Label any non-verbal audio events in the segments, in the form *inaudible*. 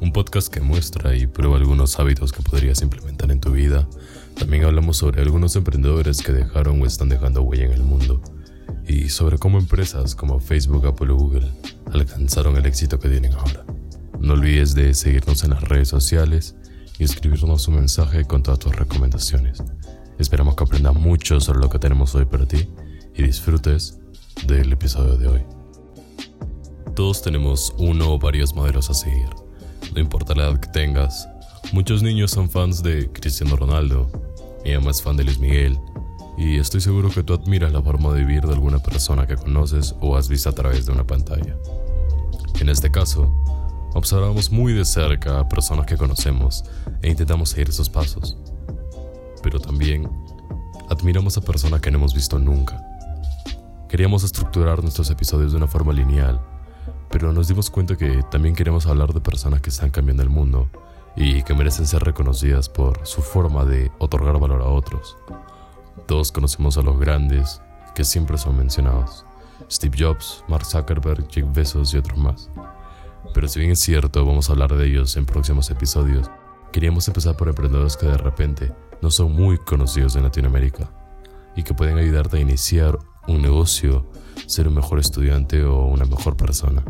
Un podcast que muestra y prueba algunos hábitos que podrías implementar en tu vida. También hablamos sobre algunos emprendedores que dejaron o están dejando huella en el mundo y sobre cómo empresas como Facebook, Apple o Google alcanzaron el éxito que tienen ahora. No olvides de seguirnos en las redes sociales y escribirnos un mensaje con todas tus recomendaciones. Esperamos que aprendas mucho sobre lo que tenemos hoy para ti y disfrutes del episodio de hoy. Todos tenemos uno o varios modelos a seguir, no importa la edad que tengas. Muchos niños son fans de Cristiano Ronaldo, mi mamá es fan de Luis Miguel, y estoy seguro que tú admiras la forma de vivir de alguna persona que conoces o has visto a través de una pantalla. En este caso, observamos muy de cerca a personas que conocemos e intentamos seguir sus pasos. Pero también admiramos a personas que no hemos visto nunca. Queríamos estructurar nuestros episodios de una forma lineal, pero nos dimos cuenta que también queremos hablar de personas que están cambiando el mundo y que merecen ser reconocidas por su forma de otorgar valor a otros. Todos conocemos a los grandes que siempre son mencionados. Steve Jobs, Mark Zuckerberg, Jeff Bezos y otros más. Pero si bien es cierto, vamos a hablar de ellos en próximos episodios, queríamos empezar por emprendedores que de repente no son muy conocidos en Latinoamérica y que pueden ayudarte a iniciar un negocio, ser un mejor estudiante o una mejor persona.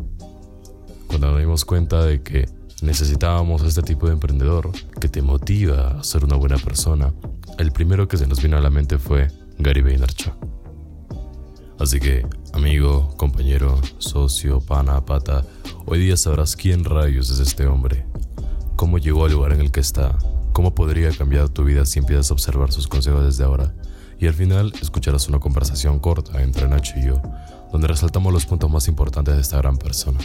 Cuando nos dimos cuenta de que necesitábamos este tipo de emprendedor que te motiva a ser una buena persona, el primero que se nos vino a la mente fue Gary Vaynerchuk. Así que, amigo, compañero, socio, pana, pata, hoy día sabrás quién rayos es este hombre, cómo llegó al lugar en el que está, cómo podría cambiar tu vida si empiezas a observar sus consejos desde ahora. Y al final escucharás una conversación corta entre Nacho y yo, donde resaltamos los puntos más importantes de esta gran persona.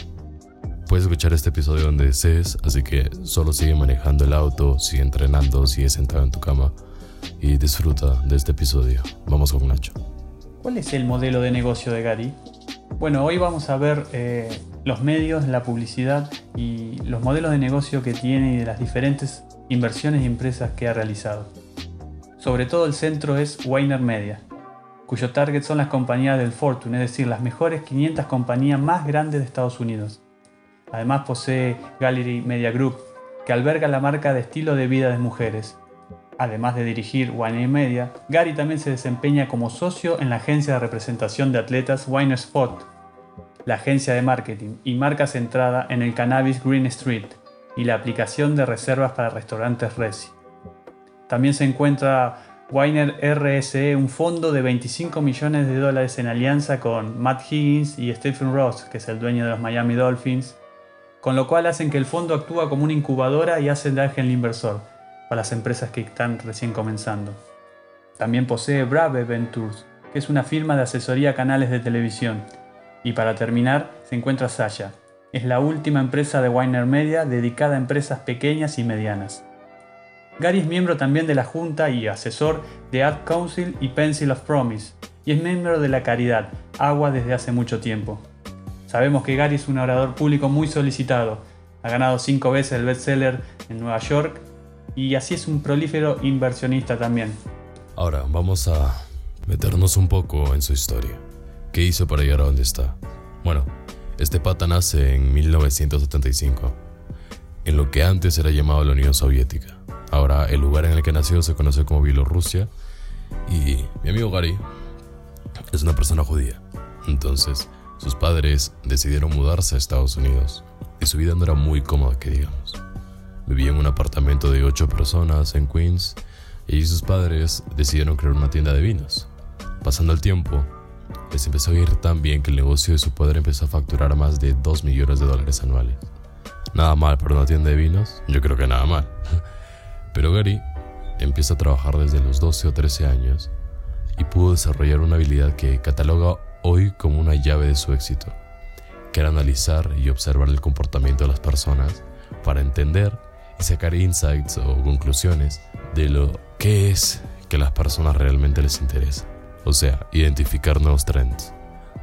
Puedes escuchar este episodio donde desees, así que solo sigue manejando el auto, sigue entrenando, sigue sentado en tu cama y disfruta de este episodio. Vamos con Nacho. ¿Cuál es el modelo de negocio de Gary? Bueno, hoy vamos a ver eh, los medios, la publicidad y los modelos de negocio que tiene y de las diferentes inversiones y empresas que ha realizado. Sobre todo el centro es Weiner Media, cuyo target son las compañías del Fortune, es decir, las mejores 500 compañías más grandes de Estados Unidos. Además posee Gallery Media Group, que alberga la marca de estilo de vida de mujeres, Además de dirigir Wine Media, Gary también se desempeña como socio en la agencia de representación de atletas Wine Spot, la agencia de marketing y marca centrada en el cannabis Green Street y la aplicación de reservas para restaurantes Resi. También se encuentra Winer RSE, un fondo de 25 millones de dólares en alianza con Matt Higgins y Stephen Ross, que es el dueño de los Miami Dolphins, con lo cual hacen que el fondo actúa como una incubadora y hace de ángel inversor para las empresas que están recién comenzando. También posee Brave Ventures, que es una firma de asesoría a canales de televisión. Y para terminar, se encuentra Sasha. Es la última empresa de Weiner Media dedicada a empresas pequeñas y medianas. Gary es miembro también de la junta y asesor de Ad Council y Pencil of Promise, y es miembro de la caridad Agua desde hace mucho tiempo. Sabemos que Gary es un orador público muy solicitado. Ha ganado cinco veces el bestseller en Nueva York y así es un prolífero inversionista también. Ahora vamos a meternos un poco en su historia. ¿Qué hizo para llegar a donde está? Bueno, este pata nace en 1975, en lo que antes era llamado la Unión Soviética. Ahora el lugar en el que nació se conoce como Bielorrusia y mi amigo Gary es una persona judía. Entonces, sus padres decidieron mudarse a Estados Unidos y su vida no era muy cómoda, que digamos. Vivía en un apartamento de ocho personas en Queens y sus padres decidieron crear una tienda de vinos. Pasando el tiempo, les empezó a ir tan bien que el negocio de su padre empezó a facturar más de 2 millones de dólares anuales. Nada mal para una tienda de vinos, yo creo que nada mal. Pero Gary empieza a trabajar desde los 12 o 13 años y pudo desarrollar una habilidad que cataloga hoy como una llave de su éxito, que era analizar y observar el comportamiento de las personas para entender sacar insights o conclusiones de lo que es que a las personas realmente les interesa. O sea, identificar nuevos trends.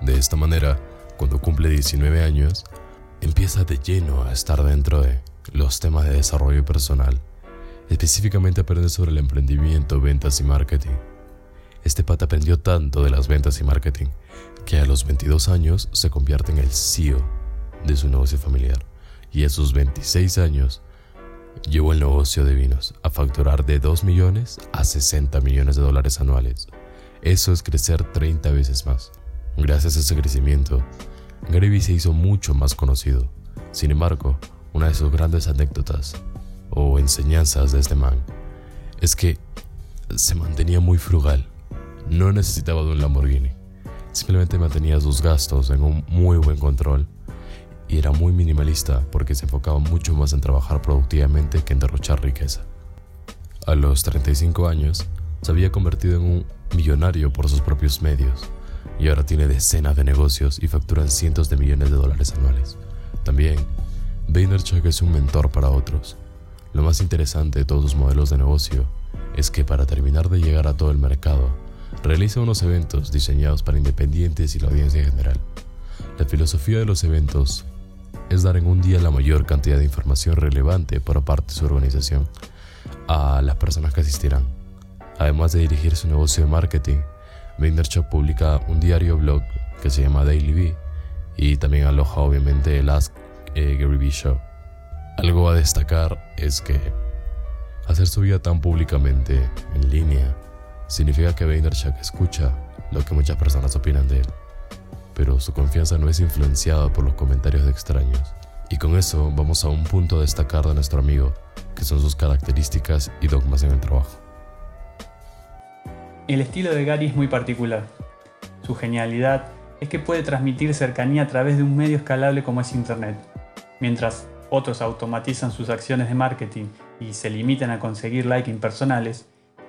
De esta manera, cuando cumple 19 años, empieza de lleno a estar dentro de los temas de desarrollo personal. Específicamente aprende sobre el emprendimiento, ventas y marketing. Este pata aprendió tanto de las ventas y marketing que a los 22 años se convierte en el CEO de su negocio familiar y a sus 26 años llevó el negocio de vinos a facturar de 2 millones a 60 millones de dólares anuales. Eso es crecer 30 veces más. Gracias a ese crecimiento, Gary se hizo mucho más conocido. Sin embargo, una de sus grandes anécdotas o enseñanzas de este man es que se mantenía muy frugal. No necesitaba de un Lamborghini. Simplemente mantenía sus gastos en un muy buen control y era muy minimalista porque se enfocaba mucho más en trabajar productivamente que en derrochar riqueza. A los 35 años, se había convertido en un millonario por sus propios medios y ahora tiene decenas de negocios y facturan cientos de millones de dólares anuales. También, Vaynerchuk es un mentor para otros. Lo más interesante de todos sus modelos de negocio es que para terminar de llegar a todo el mercado, realiza unos eventos diseñados para independientes y la audiencia en general. La filosofía de los eventos es dar en un día la mayor cantidad de información relevante por parte de su organización a las personas que asistirán. Además de dirigir su negocio de marketing, Vaynerchuk publica un diario blog que se llama Daily Bee y también aloja obviamente el Ask eh, Gary Vee Show. Algo a destacar es que hacer su vida tan públicamente en línea significa que Vaynerchuk escucha lo que muchas personas opinan de él pero su confianza no es influenciada por los comentarios de extraños. Y con eso vamos a un punto a destacar de nuestro amigo, que son sus características y dogmas en el trabajo. El estilo de Gary es muy particular. Su genialidad es que puede transmitir cercanía a través de un medio escalable como es Internet. Mientras otros automatizan sus acciones de marketing y se limitan a conseguir likes impersonales,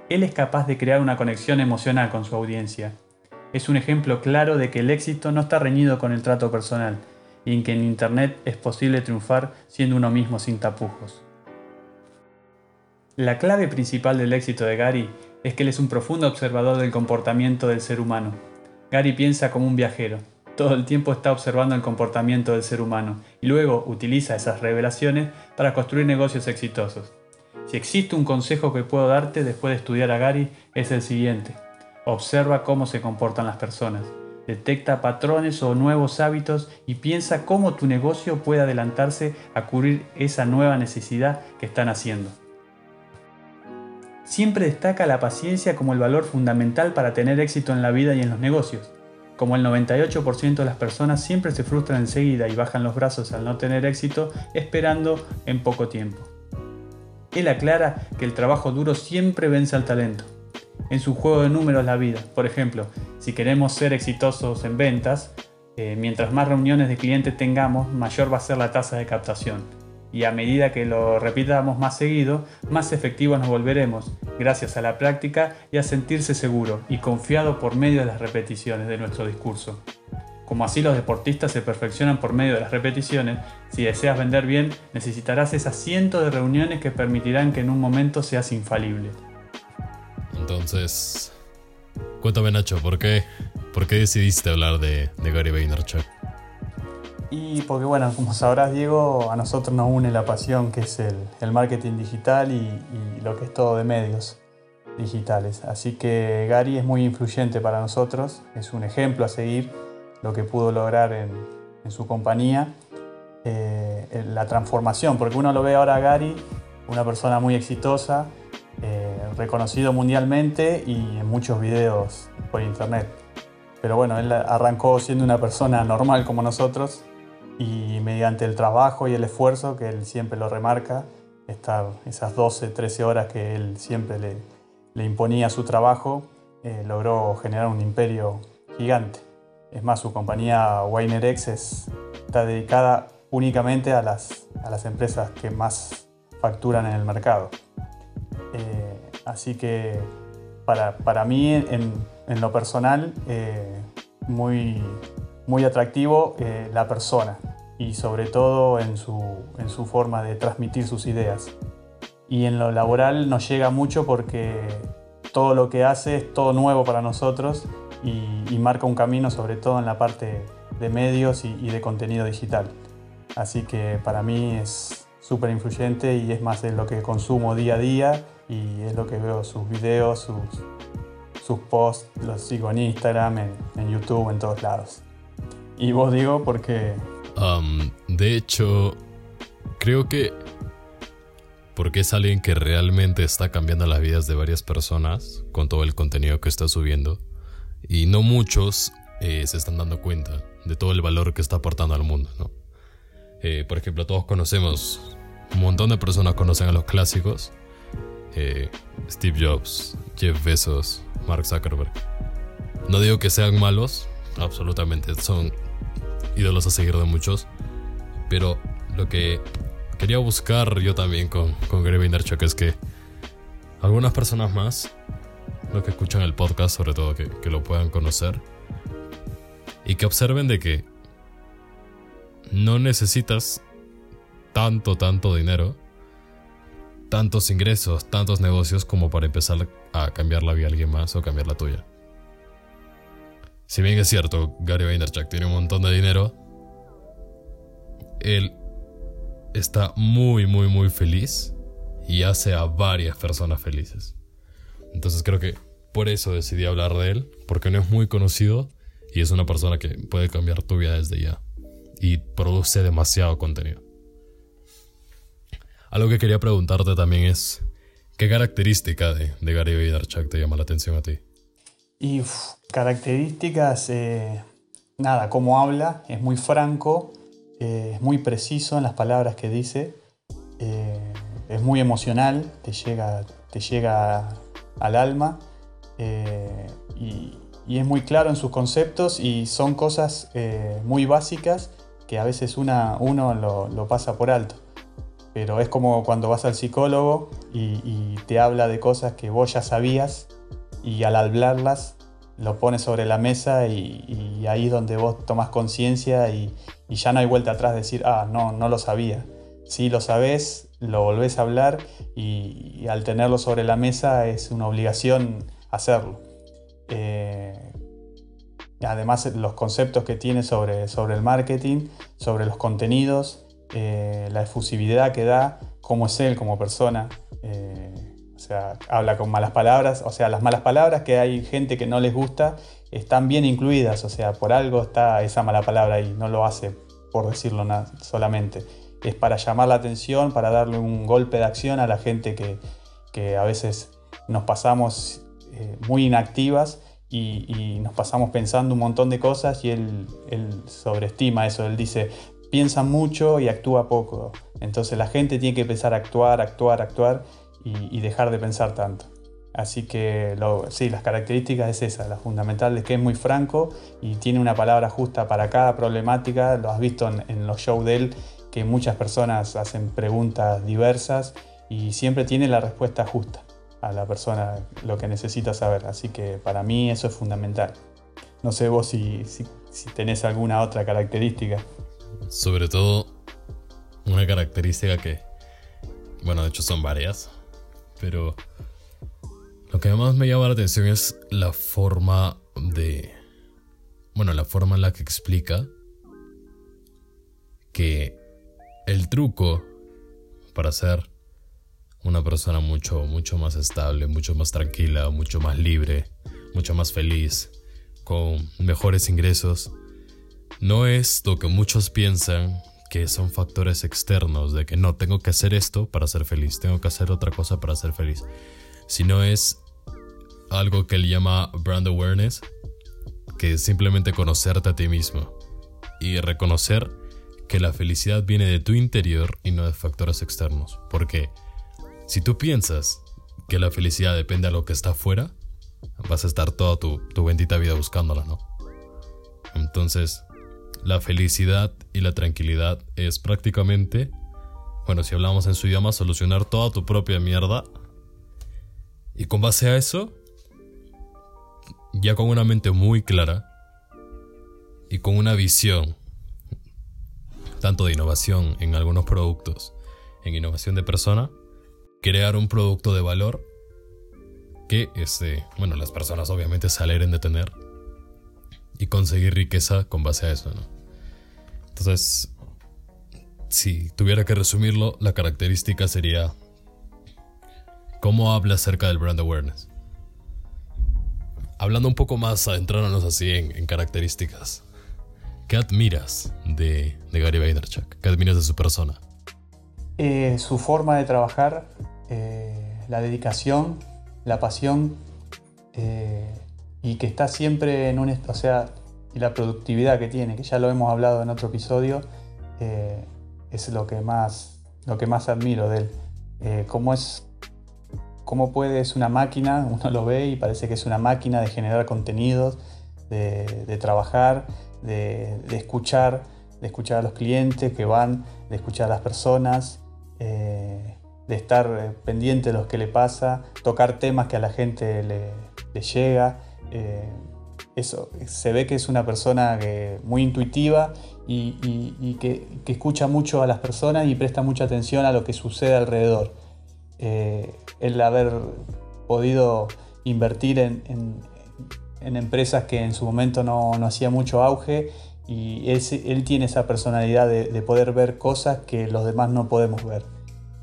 él es capaz de crear una conexión emocional con su audiencia es un ejemplo claro de que el éxito no está reñido con el trato personal y en que en Internet es posible triunfar siendo uno mismo sin tapujos. La clave principal del éxito de Gary es que él es un profundo observador del comportamiento del ser humano. Gary piensa como un viajero, todo el tiempo está observando el comportamiento del ser humano y luego utiliza esas revelaciones para construir negocios exitosos. Si existe un consejo que puedo darte después de estudiar a Gary es el siguiente. Observa cómo se comportan las personas, detecta patrones o nuevos hábitos y piensa cómo tu negocio puede adelantarse a cubrir esa nueva necesidad que están haciendo. Siempre destaca la paciencia como el valor fundamental para tener éxito en la vida y en los negocios. Como el 98% de las personas siempre se frustran enseguida y bajan los brazos al no tener éxito esperando en poco tiempo. Él aclara que el trabajo duro siempre vence al talento en su juego de números la vida. Por ejemplo, si queremos ser exitosos en ventas, eh, mientras más reuniones de clientes tengamos, mayor va a ser la tasa de captación. Y a medida que lo repitamos más seguido, más efectivos nos volveremos, gracias a la práctica y a sentirse seguro y confiado por medio de las repeticiones de nuestro discurso. Como así los deportistas se perfeccionan por medio de las repeticiones, si deseas vender bien, necesitarás esas cientos de reuniones que permitirán que en un momento seas infalible. Entonces, cuéntame Nacho, ¿por qué, por qué decidiste hablar de, Gary Vaynerchuk? Y porque bueno, como sabrás Diego, a nosotros nos une la pasión que es el, marketing digital y, lo que es todo de medios digitales. Así que Gary es muy influyente para nosotros, es un ejemplo a seguir lo que pudo lograr en, su compañía, eh, la transformación, porque uno lo ve ahora Gary, una persona muy exitosa, eh, reconocido mundialmente y en muchos videos por internet. Pero bueno, él arrancó siendo una persona normal como nosotros y mediante el trabajo y el esfuerzo que él siempre lo remarca, estar esas 12, 13 horas que él siempre le, imponía a su trabajo, eh, logró generar un imperio gigante. Es más, su compañía WinerX está dedicada únicamente a las, a las empresas que más facturan en el mercado. Eh, así que para, mí, en, lo personal, eh, muy, muy atractivo eh, la persona y sobre todo en su, en su forma de transmitir sus ideas. Y en lo laboral nos llega mucho porque todo lo que hace es todo nuevo para nosotros y, marca un camino sobre todo en la parte de medios y, y de contenido digital. Así que para mí es súper influyente y es más de lo que consumo día a día y es lo que veo sus videos, sus, sus posts, los sigo en Instagram, en, YouTube, en todos lados. Y vos digo porque... de hecho, creo que porque es alguien que realmente está cambiando las vidas de varias personas con todo el contenido que está subiendo. Y no muchos eh, se están dando cuenta de todo el valor que está aportando al mundo, ¿no? Eh, por ejemplo, todos conocemos, un montón de personas conocen a los clásicos. Eh, Steve Jobs, Jeff Bezos, Mark Zuckerberg. No digo que sean malos, absolutamente, son ídolos a seguir de muchos. Pero lo que quería buscar yo también con, con Gary es que algunas personas más, los que escuchan el podcast, sobre todo que, que lo puedan conocer, y que observen de que no necesitas tanto, tanto dinero, tantos ingresos, tantos negocios como para empezar a cambiar la vida de alguien más o cambiar la tuya. Si bien es cierto, Gary Vaynerchuk tiene un montón de dinero, él está muy, muy, muy feliz y hace a varias personas felices. Entonces creo que por eso decidí hablar de él, porque no es muy conocido y es una persona que puede cambiar tu vida desde ya y produce demasiado contenido. Algo que quería preguntarte también es, ¿qué característica de, de Gary Vaynerchuk te llama la atención a ti? Y características, eh, nada, cómo habla, es muy franco, eh, es muy preciso en las palabras que dice, eh, es muy emocional, te llega, te llega al alma y, es muy claro en sus conceptos y son cosas muy básicas que a veces una, uno lo, pasa por alto. Pero es como cuando vas al psicólogo y, te habla de cosas que vos ya sabías y al hablarlas lo pones sobre la mesa y, ahí es donde vos tomás conciencia y, ya no hay vuelta atrás de decir, ah, no, no lo sabía. Si lo sabés, lo volvés a hablar y, al tenerlo sobre la mesa es una obligación hacerlo. Eh, Además, los conceptos que tiene sobre, sobre el marketing, sobre los contenidos, eh, la efusividad que da, cómo es él como persona. Eh, o sea, habla con malas palabras. O sea, las malas palabras que hay gente que no les gusta están bien incluidas. O sea, por algo está esa mala palabra ahí. No lo hace por decirlo solamente. Es para llamar la atención, para darle un golpe de acción a la gente que, a veces nos pasamos eh, muy inactivas y, nos pasamos pensando un montón de cosas y él, sobreestima eso, él dice, piensa mucho y actúa poco. Entonces la gente tiene que empezar a actuar, actuar, actuar y, dejar de pensar tanto. Así que sí, las características es esa, la fundamental es que es muy franco y tiene una palabra justa para cada problemática. Lo has visto en, en los shows de él, que muchas personas hacen preguntas diversas y siempre tiene la respuesta justa a la persona lo que necesita saber. Así que para mí eso es fundamental. No sé vos si, si, tenés alguna otra característica. Sobre todo, una característica que, bueno, de hecho son varias, pero lo que más me llama la atención es la forma de, bueno, la forma en la que explica que el truco para hacer una persona mucho, mucho más estable, mucho más tranquila, mucho más libre, mucho más feliz, con mejores ingresos. No es lo que muchos piensan que son factores externos, de que no tengo que hacer esto para ser feliz, tengo que hacer otra cosa para ser feliz, sino es algo que él llama brand awareness, que es simplemente conocerte a ti mismo y reconocer que la felicidad viene de tu interior y no de factores externos. Porque si tú piensas que la felicidad depende de lo que está afuera, vas a estar toda tu, bendita vida buscándola, ¿no? Entonces, la felicidad y la tranquilidad es prácticamente, bueno, si hablamos en su idioma, solucionar toda tu propia mierda. Y con base a eso, ya con una mente muy clara y con una visión, tanto de innovación en algunos productos, en innovación de persona, crear un producto de valor que este, bueno, las personas obviamente se de tener y conseguir riqueza con base a eso, ¿no? Entonces, si tuviera que resumirlo, la característica sería cómo habla acerca del brand awareness. Hablando un poco más, adentrándonos así en, características. ¿qué admiras de, Gary Vaynerchuk? ¿Qué admiras de su persona? Eh, su forma de trabajar, eh, la dedicación, la pasión eh, y que está siempre en un... O sea, y la productividad que tiene, que ya lo hemos hablado en otro episodio, es lo que más, lo que más admiro de él. cómo es cómo puede, es una máquina, *laughs* uno lo ve y parece que es una máquina de generar contenidos, de, trabajar, de, escuchar, de escuchar a los clientes que van, de escuchar a las personas, eh, de estar eh, pendiente de lo que le pasa, tocar temas que a la gente le, llega. Eh, eso, se ve que es una persona muy intuitiva y, que, que, escucha mucho a las personas y presta mucha atención a lo que sucede alrededor. el haber podido invertir en, en empresas que en su momento no, no hacía mucho auge y él, él tiene esa personalidad de, poder ver cosas que los demás no podemos ver.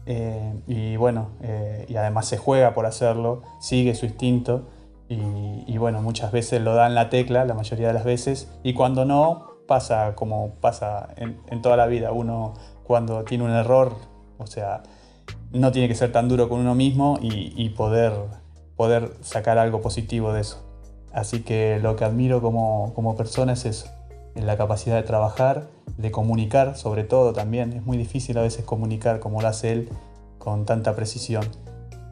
Eh, y bueno, eh, y además se juega por hacerlo, sigue su instinto y, bueno, muchas veces lo da en la tecla, la mayoría de las veces, y cuando no, pasa como pasa en, toda la vida. Uno cuando tiene un error, o sea, no tiene que ser tan duro con uno mismo y, poder, poder sacar algo positivo de eso. Así que lo que admiro como, persona es eso, en la capacidad de trabajar, de comunicar sobre todo también. Es muy difícil a veces comunicar como lo hace él con tanta precisión.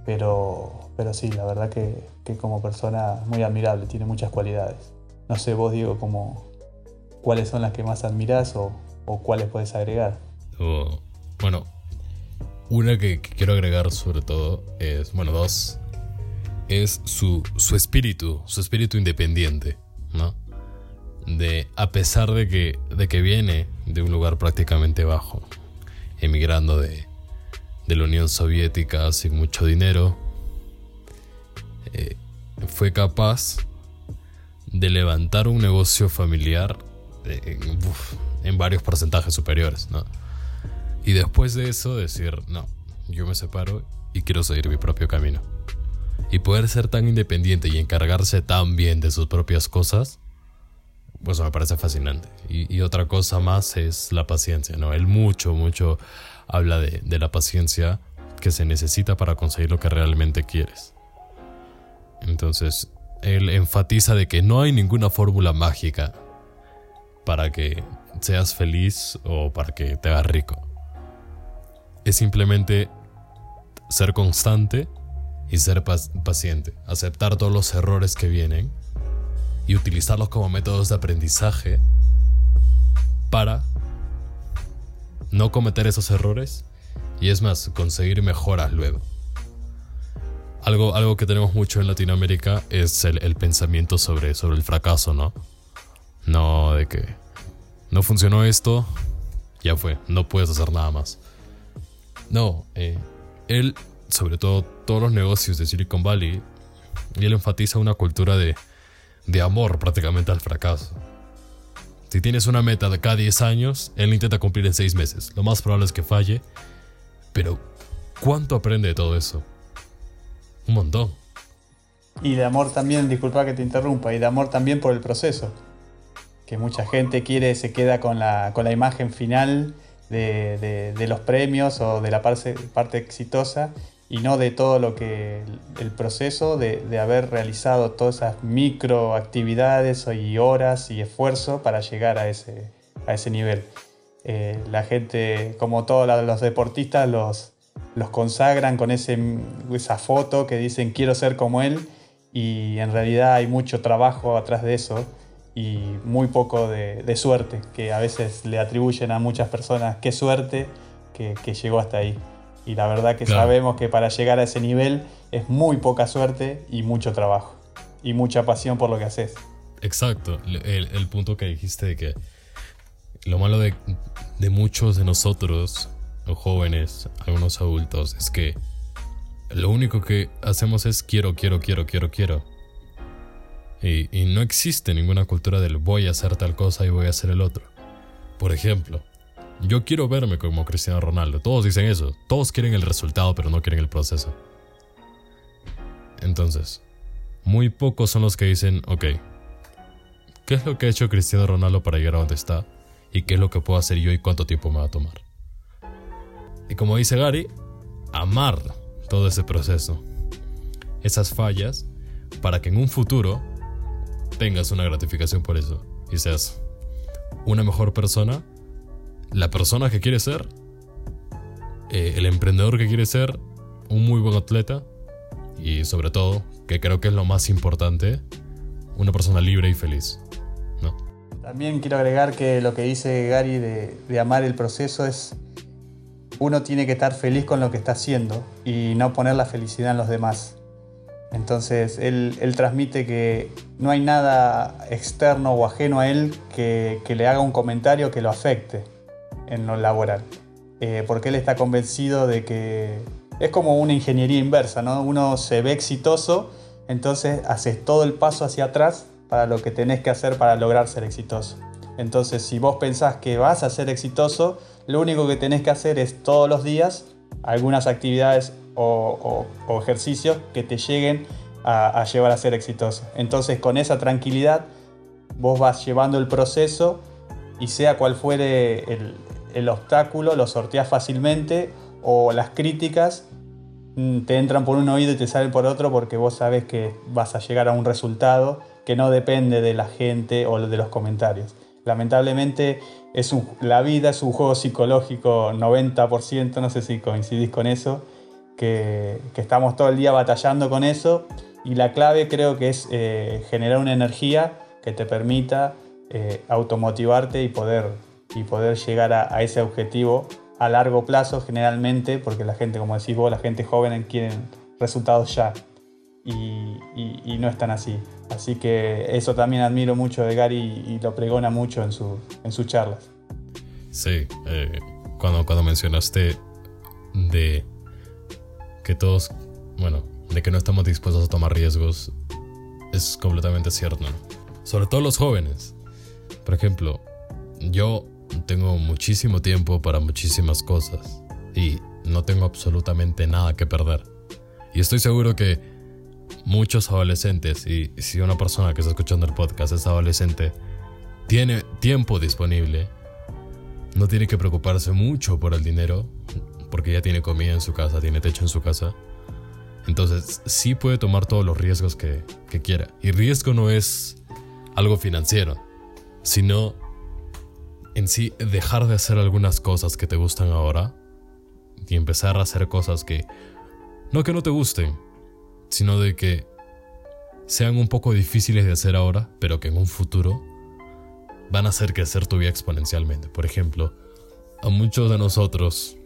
Pero, pero sí, la verdad que, como persona muy admirable, tiene muchas cualidades. No sé vos, Diego, cómo, cuáles son las que más admirás o, cuáles puedes agregar. bueno, una que, que, quiero agregar sobre todo es, bueno, dos es su, espíritu, su espíritu independiente, ¿no? De, a pesar de que, de que viene de un lugar prácticamente bajo, emigrando de, de la Unión Soviética sin mucho dinero, eh, fue capaz de levantar un negocio familiar en, varios porcentajes superiores, ¿no? Y después de eso decir, no, yo me separo y quiero seguir mi propio camino y poder ser tan independiente y encargarse tan bien de sus propias cosas, pues me parece fascinante. Y, otra cosa más es la paciencia, ¿no? Él mucho, mucho habla de la paciencia que se necesita para conseguir lo que realmente quieres. Entonces, él enfatiza de que no hay ninguna fórmula mágica para que seas feliz o para que te hagas rico. Es simplemente ser constante y ser paciente, aceptar todos los errores que vienen y utilizarlos como métodos de aprendizaje para no cometer esos errores y es más, conseguir mejoras luego. Algo, algo que tenemos mucho en Latinoamérica es el, pensamiento sobre, sobre el fracaso, ¿no? No de que no funcionó esto, ya fue, no puedes hacer nada más. No, eh, él sobre todo todos los negocios de Silicon Valley, él enfatiza una cultura de, de amor prácticamente al fracaso. Si tienes una meta de cada 10 años, él intenta cumplir en 6 meses. Lo más probable es que falle, pero ¿cuánto aprende de todo eso? Un montón. Y de amor también, disculpa que te interrumpa, y de amor también por el proceso. Que mucha gente quiere, se queda con la, con la imagen final de, de, los premios o de la parte, parte exitosa y no de todo lo que el proceso de, haber realizado todas esas microactividades y horas y esfuerzo para llegar a ese, a ese nivel. Eh, la gente, como todos los deportistas, los, los consagran con ese, esa foto que dicen quiero ser como él y en realidad hay mucho trabajo atrás de eso y muy poco de, suerte, que a veces le atribuyen a muchas personas qué suerte que, que llegó hasta ahí. Y la verdad que sabemos que para llegar a ese nivel es muy poca suerte y mucho trabajo. Y mucha pasión por lo que haces. Exacto. El, punto que dijiste de que lo malo de, muchos de nosotros, jóvenes, algunos adultos, es que lo único que hacemos es quiero, quiero, quiero, quiero, quiero. Y, y, no existe ninguna cultura del voy a hacer tal cosa y voy a hacer el otro. Por ejemplo, yo quiero verme como Cristiano Ronaldo. Todos dicen eso. Todos quieren el resultado, pero no quieren el proceso. Entonces, muy pocos son los que dicen, ok, ¿Qué es lo que ha hecho Cristiano Ronaldo para llegar a donde está? ¿Y qué es lo que puedo hacer yo y cuánto tiempo me va a tomar? Y como dice Gary, amar todo ese proceso, esas fallas, para que en un futuro tengas una gratificación por eso y seas una mejor persona, la persona que quieres ser, eh, el emprendedor que quieres ser, un muy buen atleta y sobre todo, que creo que es lo más importante, una persona libre y feliz. También quiero agregar que lo que dice Gary de amar el proceso es uno tiene que estar feliz con lo que está haciendo y no poner la felicidad en los demás. Entonces él, transmite que no hay nada externo o ajeno a él que, que le haga un comentario que lo afecte en lo laboral. Eh, porque él está convencido de que es como una ingeniería inversa, ¿no? Uno se ve exitoso, entonces haces todo el paso hacia atrás para lo que tenés que hacer para lograr ser exitoso. Entonces, si vos pensás que vas a ser exitoso, lo único que tenés que hacer es todos los días algunas actividades o, ejercicios que te lleguen a, llevar a ser exitoso. Entonces, con esa tranquilidad, vos vas llevando el proceso y sea cual fuere el, obstáculo, lo sorteas fácilmente o las críticas mm, te entran por un oído y te salen por otro porque vos sabes que vas a llegar a un resultado que no depende de la gente o de los comentarios. Lamentablemente es la vida es un juego psicológico 90%, no sé si coincidís con eso, que, estamos todo el día batallando con eso. Y la clave creo que es eh, generar una energía que te permita eh, automotivarte y poder, y poder llegar a, ese objetivo a largo plazo generalmente, porque la gente, como decís vos, la gente joven quiere resultados ya y, no están así. Así que eso también admiro mucho de Gary y, lo pregona mucho en, su, en sus charlas. Sí, eh, cuando, cuando mencionaste de que todos, bueno, de que no estamos dispuestos a tomar riesgos, es completamente cierto. Sobre todo los jóvenes. Por ejemplo, yo tengo muchísimo tiempo para muchísimas cosas y no tengo absolutamente nada que perder. Y estoy seguro que muchos adolescentes, y si una persona que está escuchando el podcast es adolescente, tiene tiempo disponible, no tiene que preocuparse mucho por el dinero, porque ya tiene comida en su casa, tiene techo en su casa. Entonces sí puede tomar todos los riesgos que, que quiera. Y riesgo no es algo financiero, sino en sí dejar de hacer algunas cosas que te gustan ahora y empezar a hacer cosas que no que no te gusten, sino de que sean un poco difíciles de hacer ahora, pero que en un futuro van a hacer crecer tu vida exponencialmente. Por ejemplo, a muchos de nosotros,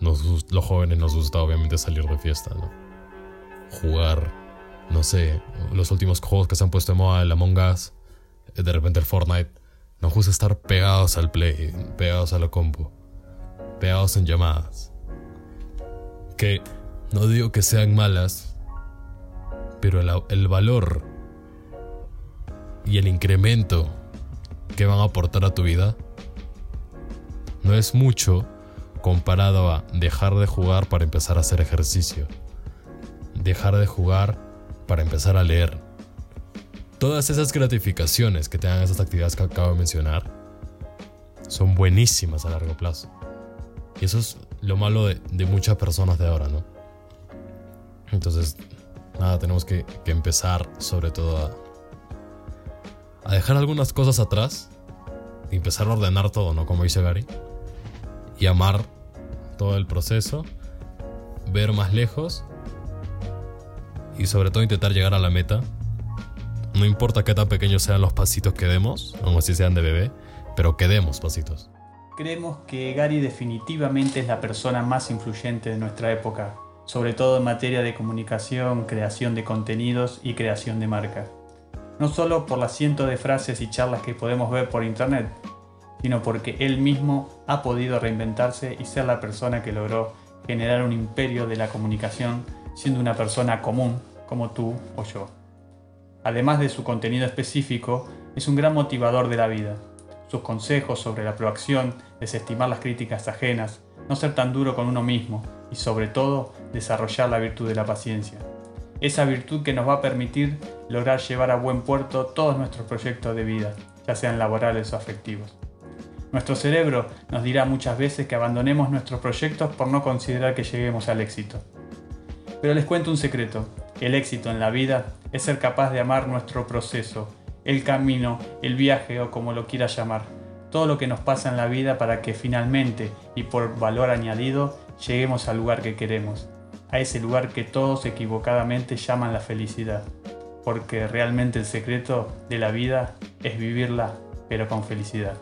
los jóvenes, nos gusta obviamente salir de fiesta, ¿no? Jugar, no sé, los últimos juegos que se han puesto de moda, el Among Us, de repente el Fortnite. Nos gusta estar pegados al play, pegados a la compu, pegados en llamadas. Que no digo que sean malas, pero el, valor y el incremento que van a aportar a tu vida no es mucho comparado a dejar de jugar para empezar a hacer ejercicio, dejar de jugar para empezar a leer. Todas esas gratificaciones que te dan esas actividades que acabo de mencionar son buenísimas a largo plazo. Y eso es lo malo de, de muchas personas de ahora, ¿no? Entonces, nada, tenemos que, empezar sobre todo a, dejar algunas cosas atrás empezar a ordenar todo, ¿no? Como dice Gary. Y amar todo el proceso, ver más lejos y sobre todo intentar llegar a la meta. No importa qué tan pequeños sean los pasitos que demos, aun así sean de bebé, pero que demos pasitos. Creemos que Gary definitivamente es la persona más influyente de nuestra época sobre todo en materia de comunicación, creación de contenidos y creación de marca. No solo por las cientos de frases y charlas que podemos ver por internet, sino porque él mismo ha podido reinventarse y ser la persona que logró generar un imperio de la comunicación siendo una persona común como tú o yo. Además de su contenido específico, es un gran motivador de la vida. Sus consejos sobre la proacción, desestimar las críticas ajenas, no ser tan duro con uno mismo, y sobre todo desarrollar la virtud de la paciencia. esa virtud que nos va a permitir lograr llevar a buen puerto todos nuestros proyectos de vida, ya sean laborales o afectivos. Nuestro cerebro nos dirá muchas veces que abandonemos nuestros proyectos por no considerar que lleguemos al éxito. Pero les cuento un secreto, el éxito en la vida es ser capaz de amar nuestro proceso, el camino, el viaje o como lo quieras llamar, todo lo que nos pasa en la vida para que finalmente y por valor añadido lleguemos al lugar que queremos, a ese lugar que todos equivocadamente llaman la felicidad, porque realmente el secreto de la vida es vivirla pero con felicidad.